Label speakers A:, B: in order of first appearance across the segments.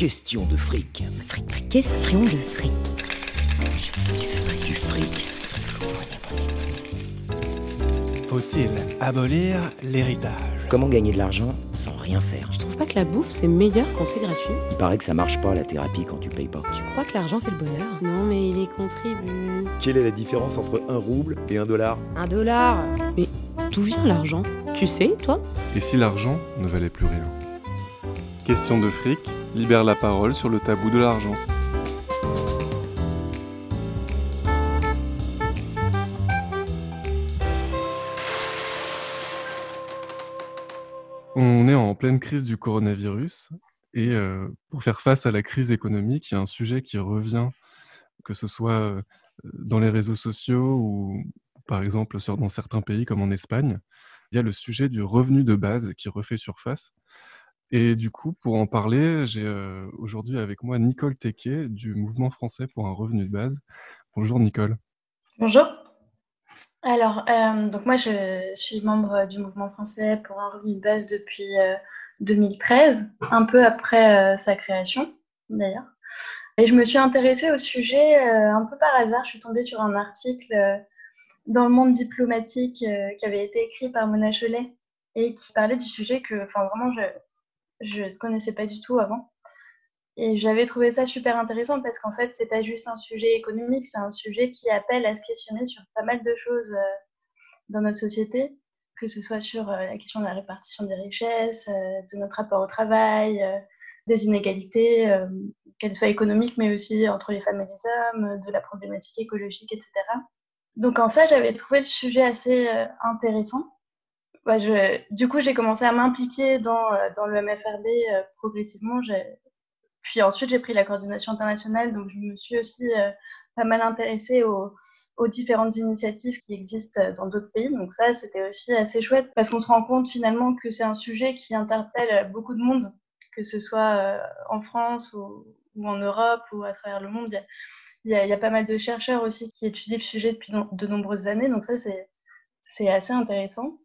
A: Question de fric.
B: Question de fric.
A: Du fric.
C: Faut-il abolir l'héritage?
A: Comment gagner de l'argent sans rien faire?
B: Tu trouves pas que la bouffe c'est meilleur quand c'est gratuit
A: Il paraît que ça marche pas la thérapie quand tu payes pas.
B: Tu crois que l'argent fait le bonheur? Non mais il y contribue.
D: Quelle est la différence entre un rouble et un dollar?
B: Un dollar Mais d'où vient l'argent? Tu sais, toi?
E: Et si l'argent ne valait plus rien? Question de fric libère la parole sur le tabou de l'argent. On est en pleine crise du coronavirus et euh, pour faire face à la crise économique, il y a un sujet qui revient, que ce soit euh, dans les réseaux sociaux ou par exemple dans certains pays comme en Espagne. Il y a le sujet du revenu de base qui refait surface. Et du coup, pour en parler, j'ai euh, aujourd'hui avec moi Nicole Tequet du Mouvement français pour un revenu de base. Bonjour Nicole.
F: Bonjour. Alors, euh, donc moi, je suis membre du Mouvement français pour un revenu de base depuis 2013, euh, un peu après sa création d'ailleurs. Et je me suis intéressée au sujet un peu par hasard. Je suis tombée sur un article dans le monde diplomatique qui avait été écrit par Mona Cholet et qui parlait du sujet que, enfin, vraiment, je, je ne connaissais pas du tout avant. Et j'avais trouvé ça super intéressant parce qu'en fait, c'est pas juste un sujet économique, c'est un sujet qui appelle à se questionner sur pas mal de choses euh, dans notre société, que ce soit sur euh, la question de la répartition des richesses, euh, de notre rapport au travail, des inégalités, qu'elles soient économiques, mais aussi entre les femmes et les hommes, de la problématique écologique, etc. Donc en ça, j'avais trouvé le sujet assez intéressant du coup, j'ai commencé à m'impliquer dans, euh, le MFRB euh, progressivement. Puis ensuite, j'ai pris la coordination internationale, donc je me suis aussi euh, pas mal intéressée aux, différentes initiatives qui existent dans d'autres pays. Donc ça, c'était aussi assez chouette parce qu'on se rend compte finalement que c'est un sujet qui interpelle beaucoup de monde, que ce soit en France ou, ou, en Europe ou à travers le monde. Il y, a, il y, a, pas mal de chercheurs aussi qui étudient le sujet depuis de nombreuses années, donc ça, c'est assez intéressant.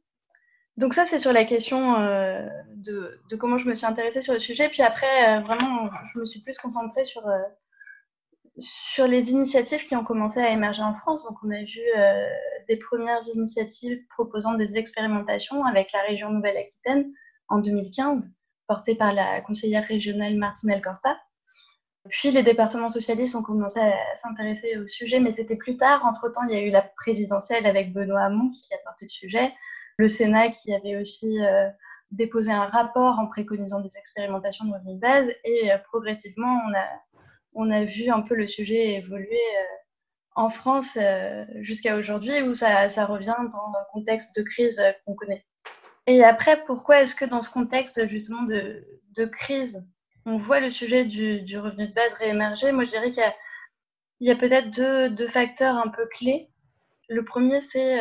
F: Donc ça, c'est sur la question euh, de, comment je me suis intéressée sur le sujet. Puis après, euh, vraiment, je me suis plus concentrée sur, euh, sur les initiatives qui ont commencé à émerger en France. Donc on a vu des premières initiatives proposant des expérimentations avec la région Nouvelle-Aquitaine en 2015, portée par la conseillère régionale Martinelle Corta. Puis les départements socialistes ont commencé à s'intéresser au sujet, mais c'était plus tard. Entre-temps, il y a eu la présidentielle avec Benoît Hamon qui a porté le sujet le Sénat qui avait aussi euh, déposé un rapport en préconisant des expérimentations de revenu de base et euh, progressivement on a, on a vu un peu le sujet évoluer euh, en France jusqu'à aujourd'hui où ça, ça, revient dans un contexte de crise qu'on connaît. Et après, pourquoi est-ce que dans ce contexte justement de, de crise, on voit le sujet du, du, revenu de base réémerger? Moi, je dirais qu'il y a, a peut-être deux, deux, facteurs un peu clés. Le premier, c'est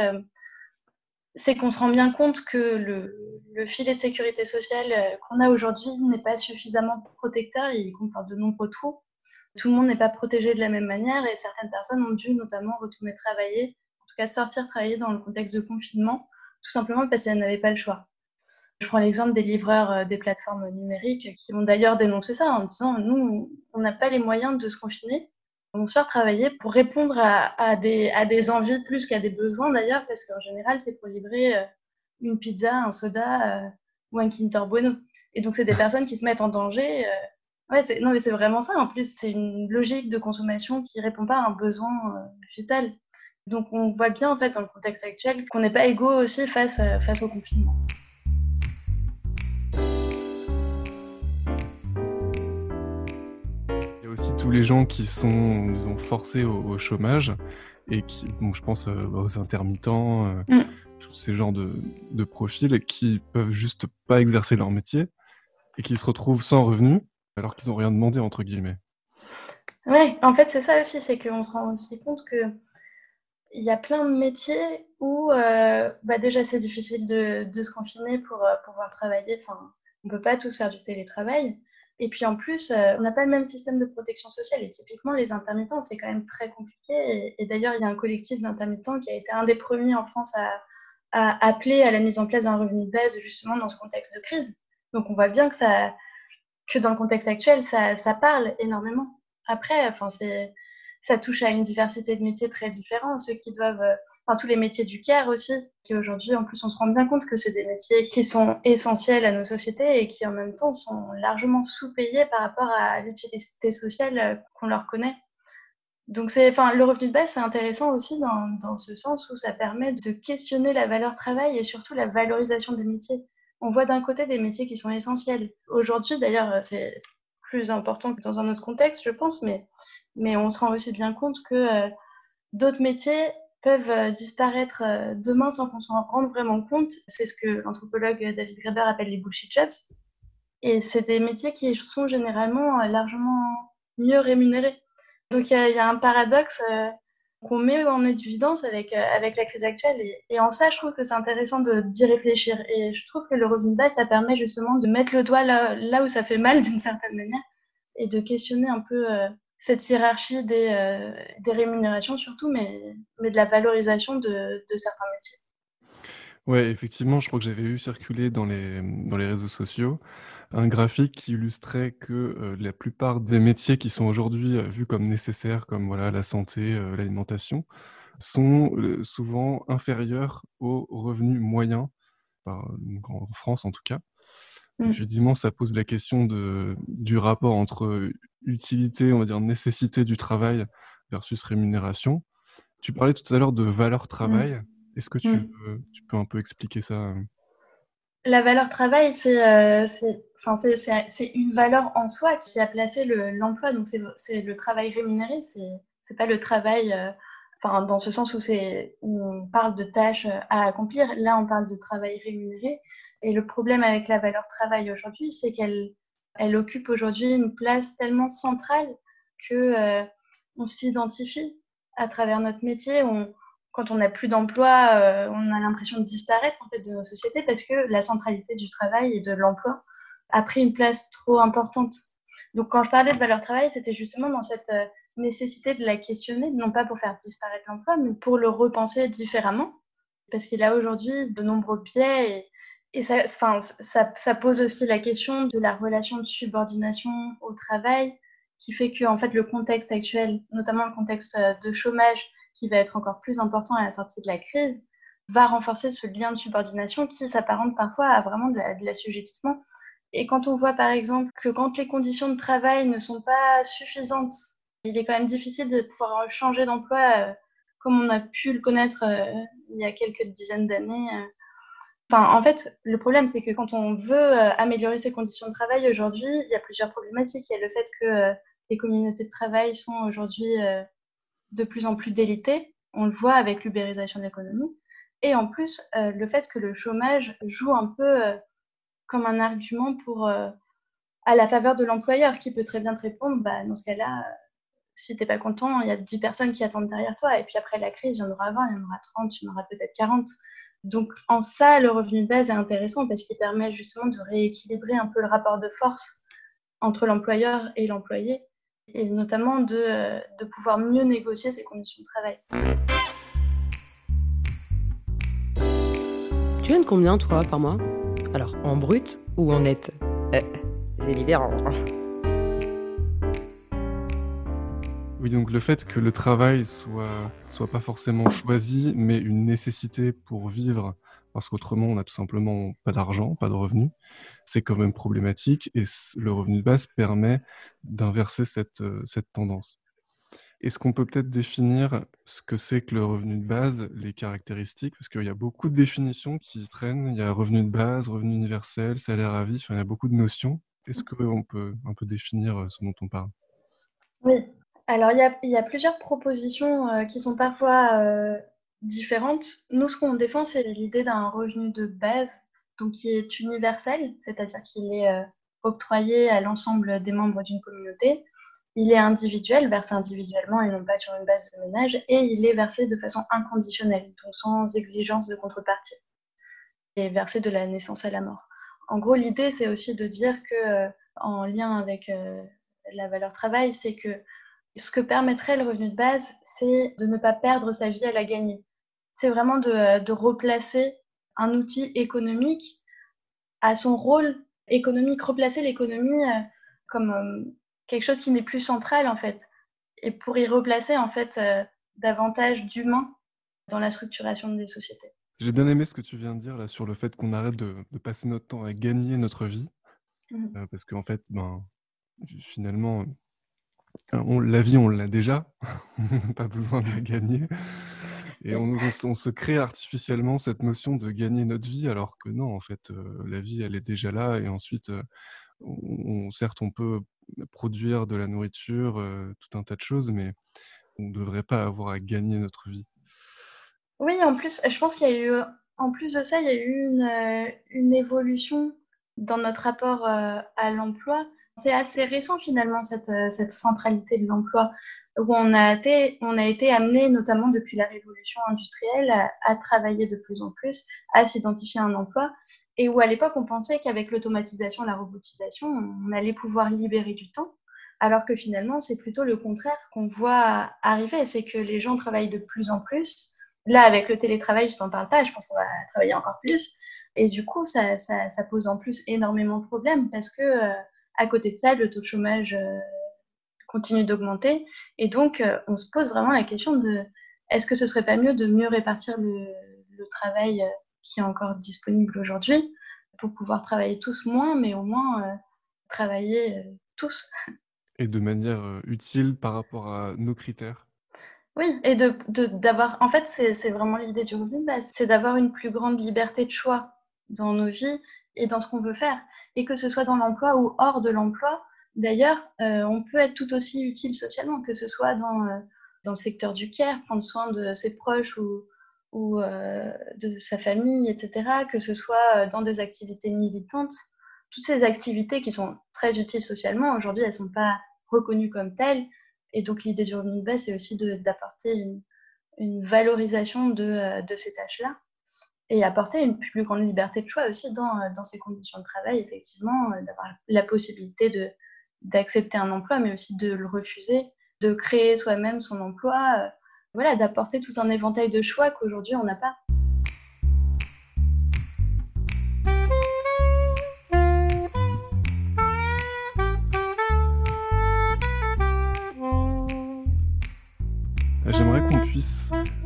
F: c'est qu'on se rend bien compte que le, filet de sécurité sociale euh, qu'on a aujourd'hui n'est pas suffisamment protecteur, il comporte de nombreux trous. Tout le monde n'est pas protégé de la même manière et certaines personnes ont dû notamment retourner travailler, en tout cas sortir travailler dans le contexte de confinement, tout simplement parce qu'elles n'avaient pas le choix. Je prends l'exemple des livreurs euh, des plateformes numériques qui ont d'ailleurs dénoncé ça en disant nous, on n'a pas les moyens de se confiner, on sort travailler pour répondre à, des, à des envies plus qu'à des besoins d'ailleurs, parce qu'en général, c'est pour livrer euh, une pizza, un soda euh, ou un Kinder Bueno. Et donc, c'est des personnes qui se mettent en danger. Euh. ouais, non, mais c'est vraiment ça. En plus, c'est une logique de consommation qui répond pas à un besoin vital. Donc, on voit bien, en fait, dans le contexte actuel, qu'on n'est pas égaux aussi face, face au confinement.
E: Tous les gens qui sont disons, forcés au, chômage et qui, bon, je pense euh, aux intermittents, euh, mm. tous ces genres de, de, profils qui peuvent juste pas exercer leur métier et qui se retrouvent sans revenus alors qu'ils n'ont rien demandé, entre guillemets.
F: Oui, en fait, c'est ça aussi, c'est qu'on se rend aussi compte que il y a plein de métiers où euh, bah déjà c'est difficile de, de, se confiner pour pouvoir travailler. Enfin, on peut pas tous faire du télétravail. Et puis en plus, euh, on n'a pas le même système de protection sociale. Et typiquement, les intermittents, c'est quand même très compliqué. Et, d'ailleurs, il y a un collectif d'intermittents qui a été un des premiers en France à, appeler à la mise en place d'un revenu de base, justement dans ce contexte de crise. Donc on voit bien que, ça, que dans le contexte actuel, ça, parle énormément. Après, ça touche à une diversité de métiers très différents, ceux qui doivent, euh, enfin, tous les métiers du care aussi, qui aujourd'hui, en plus, on se rend bien compte que c'est des métiers qui sont essentiels à nos sociétés et qui, en même temps, sont largement sous-payés par rapport à l'utilité sociale euh, qu'on leur connaît. Donc, c'est, enfin, le revenu de base, c'est intéressant aussi dans, ce sens où ça permet de questionner la valeur travail et surtout la valorisation des métiers on voit d'un côté des métiers qui sont essentiels. Aujourd'hui, d'ailleurs, c'est plus important que dans un autre contexte, je pense, mais, mais on se rend aussi bien compte que euh, d'autres métiers peuvent euh, disparaître euh, demain sans qu'on s'en rende vraiment compte. C'est ce que l'anthropologue David Graeber appelle les bullshit jobs. Et c'est des métiers qui sont généralement largement mieux rémunérés. Donc il y, a un paradoxe qu'on met en évidence avec, euh, avec la crise actuelle. Et, en ça, je trouve que c'est intéressant d'y réfléchir. Et je trouve que le revenu de base, ça permet justement de mettre le doigt là, où ça fait mal d'une certaine manière et de questionner un peu euh, cette hiérarchie des, euh, des, rémunérations surtout, mais, mais de la valorisation de, de certains métiers.
E: Ouais, effectivement, je crois que j'avais vu circuler dans les, dans les réseaux sociaux un graphique qui illustrait que la plupart des métiers qui sont aujourd'hui vus comme nécessaires, comme voilà, la santé, l'alimentation, sont souvent inférieurs aux revenus moyens, en France en tout cas. Mmh. Effectivement, ça pose la question de, du rapport entre utilité, on va dire nécessité du travail versus rémunération. Tu parlais tout à l'heure de valeur mmh. travail. Est-ce que tu, mmh. tu, peux un peu expliquer ça
F: La valeur travail, c'est c'est une valeur en soi qui a placé l'emploi. donc, c'est le travail rémunéré. C'est pas le travail, euh, enfin, dans ce sens où, où on parle de tâches à accomplir. Là, on parle de travail rémunéré. Et le problème avec la valeur travail aujourd'hui, c'est qu'elle elle occupe aujourd'hui une place tellement centrale que euh, on s'identifie à travers notre métier. Quand on n'a plus d'emploi, euh, on a l'impression de disparaître en fait de nos sociétés parce que la centralité du travail et de l'emploi a pris une place trop importante. Donc quand je parlais de valeur travail, c'était justement dans cette euh, nécessité de la questionner, non pas pour faire disparaître l'emploi, mais pour le repenser différemment. Parce qu'il a aujourd'hui de nombreux biais et, enfin, ça, ça, pose aussi la question de la relation de subordination au travail, qui fait que en fait, le contexte actuel, notamment le contexte euh, de chômage, qui va être encore plus important à la sortie de la crise, va renforcer ce lien de subordination qui s'apparente parfois à vraiment de l'assujettissement. Et quand on voit par exemple que quand les conditions de travail ne sont pas suffisantes, il est quand même difficile de pouvoir changer d'emploi euh, comme on a pu le connaître euh, il y a quelques dizaines d'années. Enfin, en fait, le problème, c'est que quand on veut améliorer ses conditions de travail aujourd'hui, il y a plusieurs problématiques. Il y a le fait que les communautés de travail sont aujourd'hui de plus en plus délitées. On le voit avec l'ubérisation de l'économie. Et en plus, le fait que le chômage joue un peu comme un argument pour, euh, à la faveur de l'employeur qui peut très bien te répondre, bah, dans ce cas-là, si t'es pas content, il y a 10 personnes qui attendent derrière toi. Et puis après la crise, il y en aura 20, il y en aura 30, il y en aura peut-être 40. Donc en ça, le revenu de base est intéressant parce qu'il permet justement de rééquilibrer un peu le rapport de force entre l'employeur et l'employé, et notamment de, euh, de pouvoir mieux négocier ses conditions de travail.
B: Tu gagnes combien, toi, par mois? Alors, en brut ou en net? Euh, C'est différent.
E: Oui, donc le fait que le travail soit, soit pas forcément choisi, mais une nécessité pour vivre, parce qu'autrement on n'a tout simplement pas d'argent, pas de revenus, c'est quand même problématique et le revenu de base permet d'inverser cette, euh, cette tendance. Est-ce qu'on peut peut-être définir ce que c'est que le revenu de base, les caractéristiques? Parce qu'il y a beaucoup de définitions qui traînent. Il y a revenu de base, revenu universel, salaire à vie, il y a beaucoup de notions. Est-ce mmh. qu'on peut un peu définir euh, ce dont on parle?
F: Oui, alors il y, a, plusieurs propositions euh, qui sont parfois euh, différentes. Nous, ce qu'on défend, c'est l'idée d'un revenu de base, donc qui est universel, c'est-à-dire qu'il est octroyé à l'ensemble des membres d'une communauté il est individuel, versé individuellement et non pas sur une base de ménage, et il est versé de façon inconditionnelle, donc sans exigence de contrepartie, et versé de la naissance à la mort. En gros, l'idée, c'est aussi de dire que, euh, en lien avec euh, la valeur travail, c'est que ce que permettrait le revenu de base, c'est de ne pas perdre sa vie à la gagner. C'est vraiment de, de replacer un outil économique à son rôle économique, replacer l'économie euh, comme quelque chose qui n'est plus central en fait, et pour y replacer en fait davantage d'humain dans la structuration des sociétés.
E: J'ai bien aimé ce que tu viens de dire là sur le fait qu'on arrête de, passer notre temps à gagner notre vie, mmh. parce qu'en fait, ben, finalement, la vie, on l'a déjà, pas besoin de la gagner. Et on, se crée artificiellement cette notion de gagner notre vie, alors que non, en fait, la vie, elle est déjà là. Et ensuite, on, certes, on peut produire de la nourriture, tout un tas de choses, mais on ne devrait pas avoir à gagner notre vie.
F: Oui, en plus, je pense qu'il y a eu, en plus de ça, il y a eu une, une évolution dans notre rapport à l'emploi c'est assez récent finalement cette, euh, cette centralité de l'emploi, où on a, été, on a été amené, notamment depuis la révolution industrielle, à, travailler de plus en plus, à s'identifier à un emploi, et où à l'époque on pensait qu'avec l'automatisation, la robotisation, on allait pouvoir libérer du temps, alors que finalement c'est plutôt le contraire qu'on voit arriver, c'est que les gens travaillent de plus en plus. Là, avec le télétravail, je t'en parle pas, je pense qu'on va travailler encore plus. Et du coup, ça, pose en plus énormément de problèmes parce que euh, à côté de ça, le taux de chômage euh, continue d'augmenter. Et donc, euh, on se pose vraiment la question de est-ce que ce serait pas mieux de mieux répartir le, travail euh, qui est encore disponible aujourd'hui pour pouvoir travailler tous moins, mais au moins travailler tous?
E: Et de manière utile par rapport à nos critères?
F: Oui, et de, d'avoir. En fait, c'est, vraiment l'idée du revenu de base, c'est d'avoir une plus grande liberté de choix dans nos vies et dans ce qu'on veut faire. Et que ce soit dans l'emploi ou hors de l'emploi, d'ailleurs, euh, on peut être tout aussi utile socialement, que ce soit dans, euh, dans le secteur du care, prendre soin de ses proches ou, ou euh, de sa famille, etc., que ce soit dans des activités militantes. Toutes ces activités qui sont très utiles socialement, aujourd'hui, elles ne sont pas reconnues comme telles. Et donc, l'idée du revenu de base, c'est aussi d'apporter une, une, valorisation de, de ces tâches-là et apporter une plus grande liberté de choix aussi dans, euh, dans ces conditions de travail, effectivement, euh, d'avoir la possibilité d'accepter un emploi, mais aussi de le refuser, de créer soi-même son emploi, euh, voilà, d'apporter tout un éventail de choix qu'aujourd'hui on n'a pas.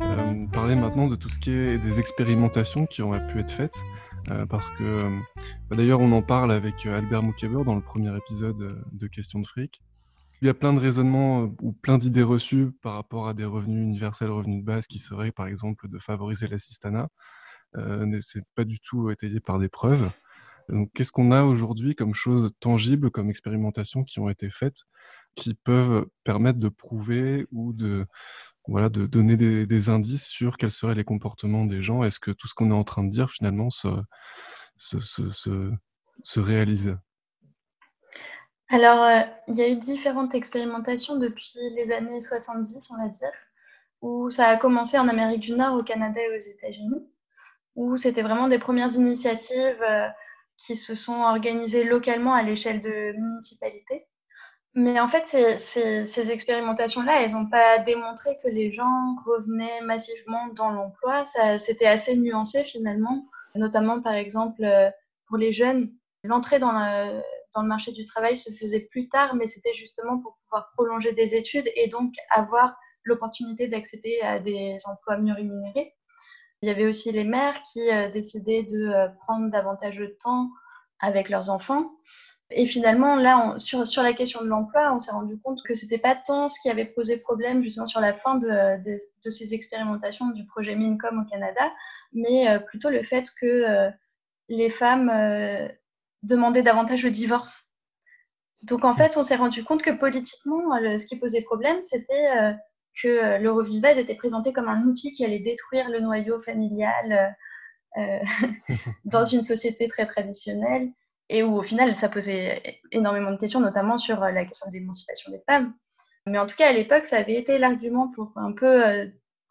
E: Euh, parler maintenant de tout ce qui est des expérimentations qui auraient pu être faites, euh, parce que euh, bah, d'ailleurs on en parle avec Albert Moukeber dans le premier épisode de Questions de fric. Il y a plein de raisonnements ou plein d'idées reçues par rapport à des revenus universels, revenus de base, qui seraient par exemple de favoriser l'assistanat. Euh, c'est pas du tout étayé par des preuves. Donc, qu'est-ce qu'on a aujourd'hui comme choses tangibles, comme expérimentations qui ont été faites, qui peuvent permettre de prouver ou de, voilà, de donner des, indices sur quels seraient les comportements des gens. Est-ce que tout ce qu'on est en train de dire finalement se, se, réalise?
F: Alors, euh, il y a eu différentes expérimentations depuis les années 70, on va dire, où ça a commencé en Amérique du Nord, au Canada et aux États-Unis, où c'était vraiment des premières initiatives euh, qui se sont organisées localement à l'échelle de municipalités mais en fait, ces, expérimentations-là, elles n'ont pas démontré que les gens revenaient massivement dans l'emploi. C'était assez nuancé finalement, notamment par exemple euh, pour les jeunes. L'entrée dans, le marché du travail se faisait plus tard, mais c'était justement pour pouvoir prolonger des études et donc avoir l'opportunité d'accéder à des emplois mieux rémunérés. Il y avait aussi les mères qui euh, décidaient de euh, prendre davantage de temps avec leurs enfants. Et finalement, là, sur, sur, la question de l'emploi, on s'est rendu compte que c'était pas tant ce qui avait posé problème justement sur la fin de, de, ces expérimentations du projet Mincom au Canada, mais euh, plutôt le fait que euh, les femmes euh, demandaient davantage le divorce. Donc en fait, on s'est rendu compte que politiquement, ce qui posait problème, c'était que le revenu de base était présenté comme un outil qui allait détruire le noyau familial dans une société très traditionnelle et où au final ça posait énormément de questions, notamment sur euh, la question de l'émancipation des femmes. Mais en tout cas, à l'époque, ça avait été l'argument pour un peu euh,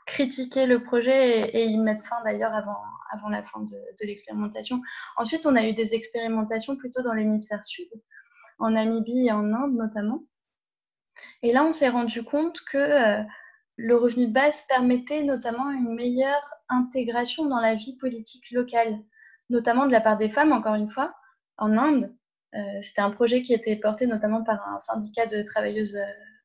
F: critiquer le projet et, y mettre fin d'ailleurs avant, avant la fin de, l'expérimentation. Ensuite, on a eu des expérimentations plutôt dans l'hémisphère sud, en Namibie et en Inde notamment. Et là, on s'est rendu compte que euh, le revenu de base permettait notamment une meilleure intégration dans la vie politique locale, notamment de la part des femmes, encore une fois, en Inde, C'était un projet qui était porté notamment par un syndicat de travailleuses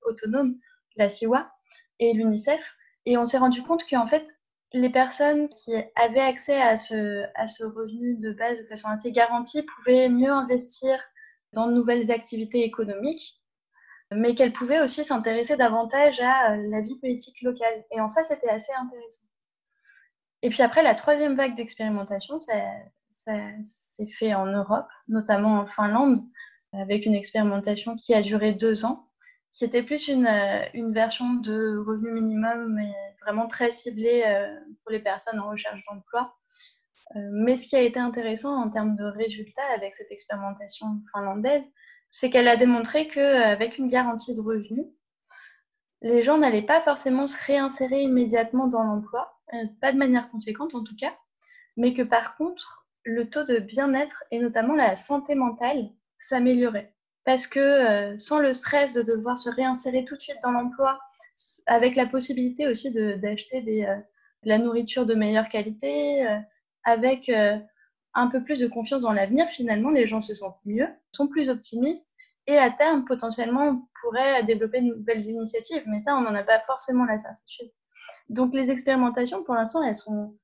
F: autonomes, la CIWA, et l'UNICEF. Et on s'est rendu compte qu'en fait, les personnes qui avaient accès à ce, à ce revenu de base de façon assez garantie pouvaient mieux investir dans de nouvelles activités économiques, mais qu'elles pouvaient aussi s'intéresser davantage à la vie politique locale. Et en ça, c'était assez intéressant. Et puis après, la troisième vague d'expérimentation, ça, ça s'est fait en Europe, notamment en Finlande, avec une expérimentation qui a duré deux ans qui était plus une, euh, version de revenu minimum, mais vraiment très ciblée euh, pour les personnes en recherche d'emploi. Euh, mais ce qui a été intéressant en termes de résultats avec cette expérimentation finlandaise, c'est qu'elle a démontré qu'avec une garantie de revenu, les gens n'allaient pas forcément se réinsérer immédiatement dans l'emploi, pas de manière conséquente en tout cas, mais que par contre, le taux de bien-être et notamment la santé mentale s'améliorait parce que euh, sans le stress de devoir se réinsérer tout de suite dans l'emploi, avec la possibilité aussi d'acheter euh, de la nourriture de meilleure qualité, euh, avec un peu plus de confiance dans l'avenir, finalement, les gens se sentent mieux, sont plus optimistes et à terme, potentiellement, pourraient développer de nouvelles initiatives. Mais ça, on n'en a pas forcément la certitude. Donc les expérimentations, pour l'instant, elles sont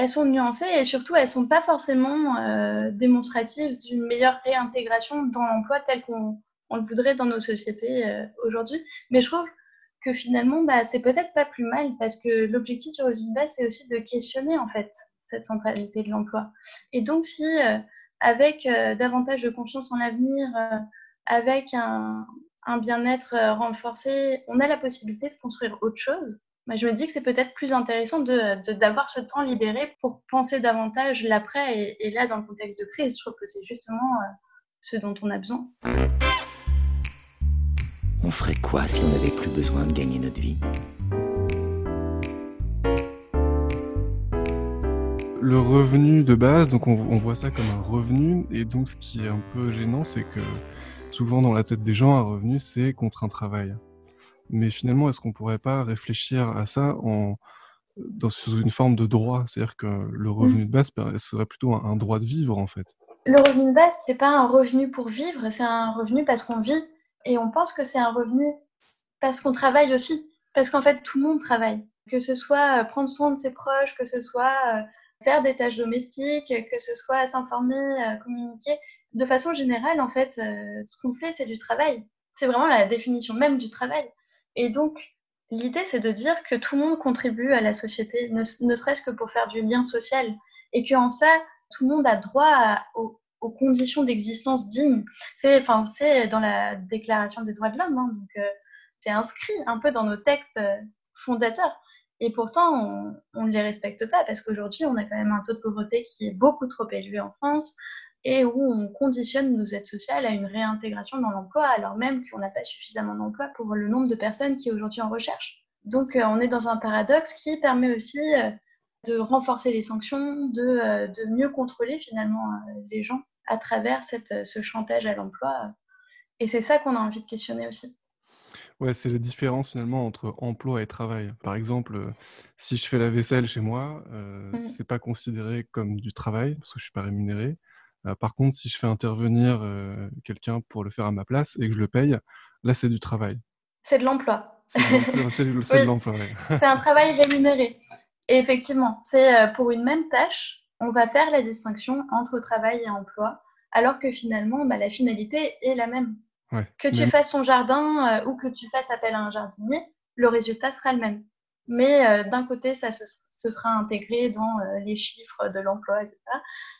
F: elles sont nuancées et surtout elles sont pas forcément euh, démonstratives d'une meilleure réintégration dans l'emploi tel qu'on le voudrait dans nos sociétés euh, aujourd'hui. Mais je trouve que finalement, bah, c'est peut-être pas plus mal parce que l'objectif du base, c'est aussi de questionner en fait cette centralité de l'emploi. Et donc, si euh, avec davantage de confiance en l'avenir, avec un bien-être renforcé, on a la possibilité de construire autre chose, bah, je me dis que c'est peut-être plus intéressant d'avoir de, ce temps libéré pour penser davantage l'après. Et, là, dans le contexte de crise, je trouve que c'est justement euh, ce dont on a besoin.
A: On ferait quoi si on n'avait plus besoin de gagner notre vie?
E: Le revenu de base, donc on, on, voit ça comme un revenu, et donc ce qui est un peu gênant, c'est que souvent dans la tête des gens, un revenu, c'est contre un travail. Mais finalement, est-ce qu'on ne pourrait pas réfléchir à ça en, dans, sous une forme de droit? C'est-à-dire que le revenu de base serait plutôt un, droit de vivre, en fait.
F: Le revenu de base, c'est pas un revenu pour vivre, c'est un revenu parce qu'on vit. Et on pense que c'est un revenu parce qu'on travaille aussi. Parce qu'en fait, tout le monde travaille. Que ce soit euh, prendre soin de ses proches, que ce soit euh, faire des tâches domestiques, que ce soit s'informer, euh, communiquer. De façon générale, en fait, ce qu'on fait, c'est du travail. C'est vraiment la définition même du travail. Et donc, l'idée, c'est de dire que tout le monde contribue à la société, ne, serait-ce que pour faire du lien social. Et qu'en ça, tout le monde a droit aux, conditions d'existence dignes. C'est enfin, dans la Déclaration des droits de l'homme, hein, donc euh, c'est inscrit un peu dans nos textes euh, fondateurs. Et pourtant, on ne les respecte pas parce qu'aujourd'hui, on a quand même un taux de pauvreté qui est beaucoup trop élevé en France et où on conditionne nos aides sociales à une réintégration dans l'emploi alors même qu'on n'a pas suffisamment d'emplois pour le nombre de personnes qui est aujourd'hui en recherche. Donc euh, on est dans un paradoxe qui permet aussi euh, de renforcer les sanctions, de, euh, de mieux contrôler finalement les gens à travers cette, ce chantage à l'emploi. Et c'est ça qu'on a envie de questionner aussi.
E: Ouais, c'est la différence finalement entre emploi et travail. Par exemple, si je fais la vaisselle chez moi, euh, mmh. c'est pas considéré comme du travail parce que je suis pas rémunéré. Euh, par contre, si je fais intervenir euh, quelqu'un pour le faire à ma place et que je le paye, là, c'est du travail.
F: C'est de l'emploi.
E: C'est de l'emploi,
F: C'est un travail rémunéré. Et effectivement, c'est euh, pour une même tâche, on va faire la distinction entre travail et emploi, alors que finalement, bah, la finalité est la même. que tu fasses ton jardin ou que tu fasses appel à un jardinier, le résultat sera le même mais euh, d'un côté, ça se, sera intégré dans euh, les chiffres de l'emploi, etc.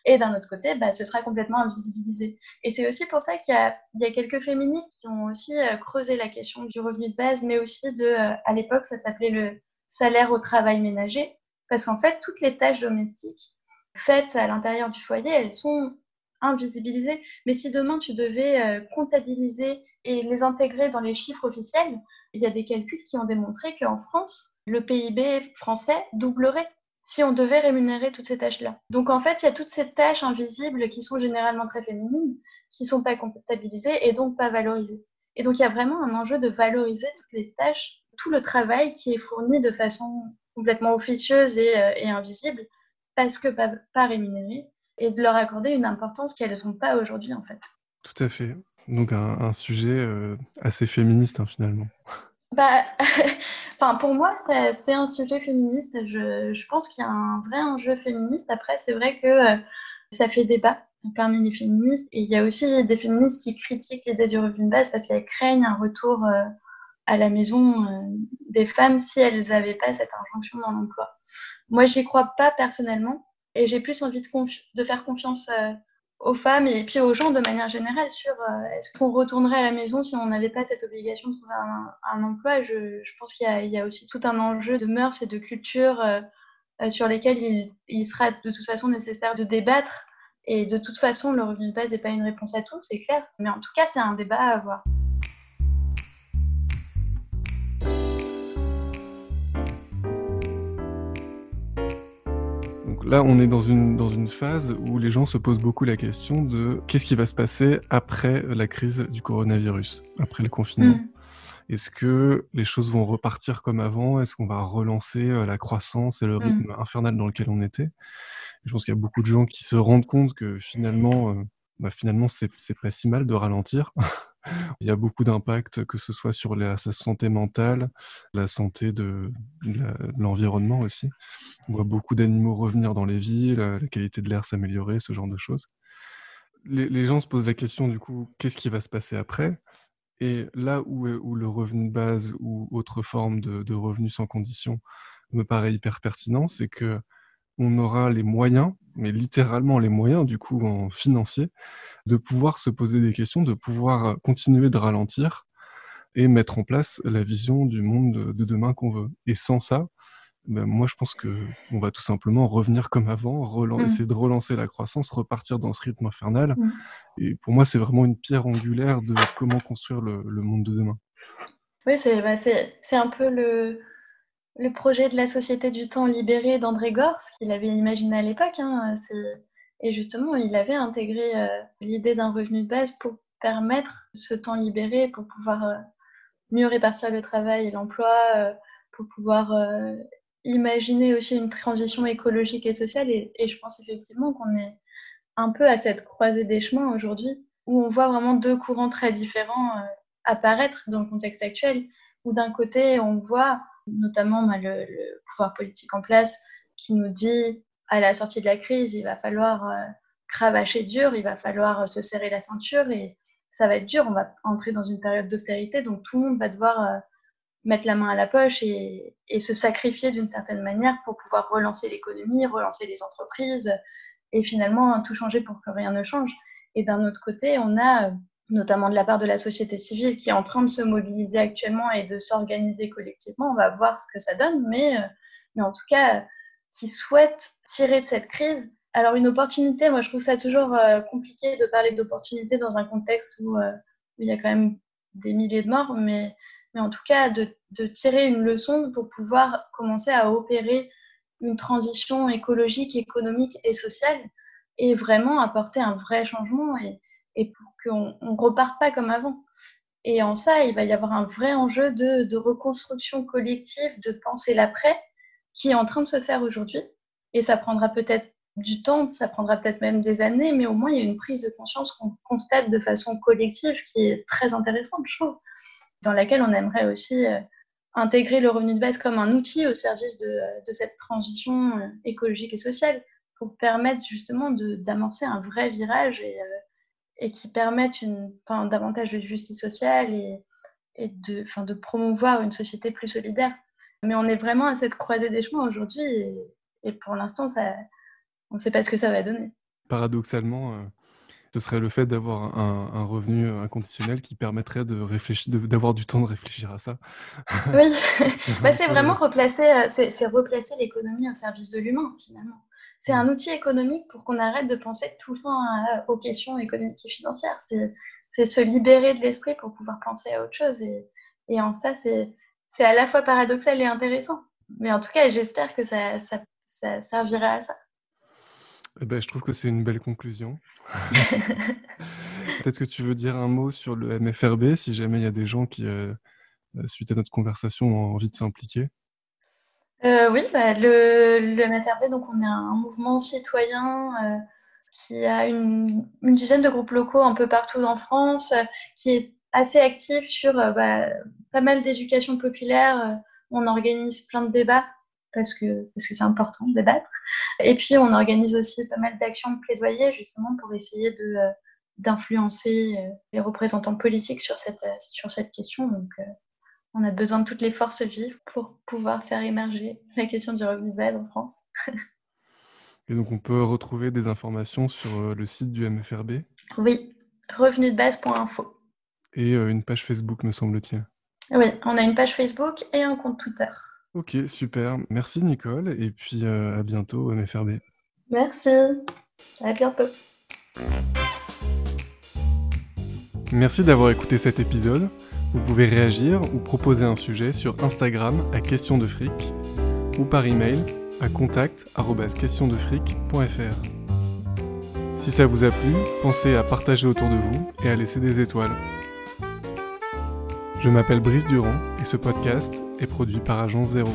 F: Et d'un autre côté, bah, ce sera complètement invisibilisé. Et c'est aussi pour ça qu'il y, a quelques féministes qui ont aussi euh, creusé la question du revenu de base, mais aussi de, à l'époque, ça s'appelait le salaire au travail ménager, parce qu'en fait, toutes les tâches domestiques faites à l'intérieur du foyer, elles sont invisibilisées. Mais si demain tu devais comptabiliser et les intégrer dans les chiffres officiels, il y a des calculs qui ont démontré qu'en France, le PIB français doublerait si on devait rémunérer toutes ces tâches-là. Donc en fait, il y a toutes ces tâches invisibles qui sont généralement très féminines, qui ne sont pas comptabilisées et donc pas valorisées. Et donc il y a vraiment un enjeu de valoriser toutes les tâches, tout le travail qui est fourni de façon complètement officieuse et, euh, invisible, parce que pas, pas rémunéré, et de leur accorder une importance qu'elles n'ont pas aujourd'hui en fait.
E: Tout à fait. Donc un, sujet euh, assez féministe hein, finalement.
F: Bah, enfin, pour moi, c'est un sujet féministe. Je, pense qu'il y a un vrai enjeu féministe. Après, c'est vrai que euh, ça fait débat parmi les féministes. Et il y a aussi des féministes qui critiquent l'idée du revenu de base parce qu'elles craignent un retour euh, à la maison des femmes si elles n'avaient pas cette injonction dans l'emploi. Moi, j'y crois pas personnellement. Et j'ai plus envie de, de faire confiance aux femmes et puis aux gens de manière générale sur euh, est-ce qu'on retournerait à la maison si on n'avait pas cette obligation de trouver un, emploi? Je, pense qu'il y, y, a aussi tout un enjeu de mœurs et de culture euh, euh, sur lesquels il, il, sera de toute façon nécessaire de débattre. Et de toute façon, le revenu de base n'est pas une réponse à tout, c'est clair. Mais en tout cas, c'est un débat à avoir.
E: Là, on est dans une, dans une phase où les gens se posent beaucoup la question de qu'est-ce qui va se passer après la crise du coronavirus, après le confinement. Mm. Est-ce que les choses vont repartir comme avant? Est-ce qu'on va relancer euh, la croissance et le mm. rythme infernal dans lequel on était? Je pense qu'il y a beaucoup de gens qui se rendent compte que finalement, euh, bah finalement, c'est pas si mal de ralentir. Il y a beaucoup d'impacts, que ce soit sur sa santé mentale, la santé de, l'environnement aussi. On voit beaucoup d'animaux revenir dans les villes, la qualité de l'air s'améliorer, ce genre de choses. Les, gens se posent la question du coup, qu'est-ce qui va se passer après? Et là où, où, le revenu de base ou autre forme de, de revenu sans condition me paraît hyper pertinent, c'est que on aura les moyens, mais littéralement les moyens du coup en financier, de pouvoir se poser des questions, de pouvoir continuer de ralentir et mettre en place la vision du monde de, demain qu'on veut. Et sans ça, ben moi je pense que on va tout simplement revenir comme avant, mmh. essayer de relancer la croissance, repartir dans ce rythme infernal. Mmh. Et pour moi, c'est vraiment une pierre angulaire de comment construire le, monde de demain.
F: Oui, c'est bah, un peu le, le projet de la Société du temps libéré d'André Gors, qu'il avait imaginé à l'époque. Hein, et justement, il avait intégré euh, l'idée d'un revenu de base pour permettre ce temps libéré, pour pouvoir euh, mieux répartir le travail et l'emploi, euh, pour pouvoir imaginer aussi une transition écologique et sociale. Et je pense effectivement qu'on est un peu à cette croisée des chemins aujourd'hui, où on voit vraiment deux courants très différents apparaître dans le contexte actuel, où d'un côté, on voit notamment le, pouvoir politique en place qui nous dit à la sortie de la crise, il va falloir euh, cravacher dur, il va falloir euh, se serrer la ceinture et ça va être dur. On va entrer dans une période d'austérité, donc tout le monde va devoir euh, mettre la main à la poche et, se sacrifier d'une certaine manière pour pouvoir relancer l'économie, relancer les entreprises et finalement tout changer pour que rien ne change. Et d'un autre côté, on a notamment de la part de la société civile qui est en train de se mobiliser actuellement et de s'organiser collectivement. On va voir ce que ça donne, mais, euh, mais en tout cas, qui souhaite tirer de cette crise. Alors une opportunité, moi je trouve ça toujours euh, compliqué de parler d'opportunité dans un contexte euh, où, il y a quand même des milliers de morts, mais, mais en tout cas de, tirer une leçon pour pouvoir commencer à opérer une transition écologique, économique et sociale et vraiment apporter un vrai changement. Et pour qu'on ne reparte pas comme avant. Et en ça, il va y avoir un vrai enjeu de, reconstruction collective, de penser l'après, qui est en train de se faire aujourd'hui. Et ça prendra peut-être du temps, ça prendra peut-être même des années, mais au moins il y a une prise de conscience qu'on constate de façon collective qui est très intéressante, je trouve, dans laquelle on aimerait aussi euh, intégrer le revenu de base comme un outil au service de, de cette transition euh, écologique et sociale pour permettre justement d'amorcer un vrai virage et, euh, et qui permettent une, enfin, davantage de justice sociale et, et de, enfin, de promouvoir une société plus solidaire. Mais on est vraiment à cette croisée des chemins aujourd'hui et, et, pour l'instant, ça, on ne sait pas ce que ça va donner.
E: Paradoxalement, euh, ce serait le fait d'avoir un, un, revenu inconditionnel qui permettrait de réfléchir, d'avoir du temps de réfléchir à ça.
F: Oui, c'est bah, vraiment replacer, euh, c'est replacer l'économie au service de l'humain finalement c'est un outil économique pour qu'on arrête de penser tout le temps aux questions économiques et financières. C'est se libérer de l'esprit pour pouvoir penser à autre chose. Et, et en ça, c'est à la fois paradoxal et intéressant. Mais en tout cas, j'espère que ça, ça, ça, servira à ça.
E: Eh ben, je trouve que c'est une belle conclusion. Peut-être que tu veux dire un mot sur le MFRB, si jamais il y a des gens qui, euh, suite à notre conversation, ont envie de s'impliquer.
F: Euh, oui, bah, le, le, MFRB, donc on est un, mouvement citoyen qui a une, une, dizaine de groupes locaux un peu partout en France, qui est assez actif sur bah, pas mal d'éducation populaire. On organise plein de débats parce que parce que c'est important de débattre. Et puis on organise aussi pas mal d'actions de plaidoyer justement pour essayer de d'influencer les représentants politiques sur cette sur cette question. Donc on a besoin de toutes les forces vives pour pouvoir faire émerger la question du revenu de base en France.
E: Et donc on peut retrouver des informations sur euh, le site du MFRB
F: Oui, revenudebase.info.
E: Et euh, une page Facebook, me semble-t-il.
F: Oui, on a une page Facebook et un compte Twitter.
E: Ok, super. Merci Nicole, et puis euh, à bientôt au MFRB.
F: Merci, à bientôt.
E: Merci d'avoir écouté cet épisode. Vous pouvez réagir ou proposer un sujet sur Instagram à question de fric ou par email à contact@questiondefric.fr. Si ça vous a plu, pensez à partager autour de vous et à laisser des étoiles. Je m'appelle Brice Durand et ce podcast est produit par Agence Zéro.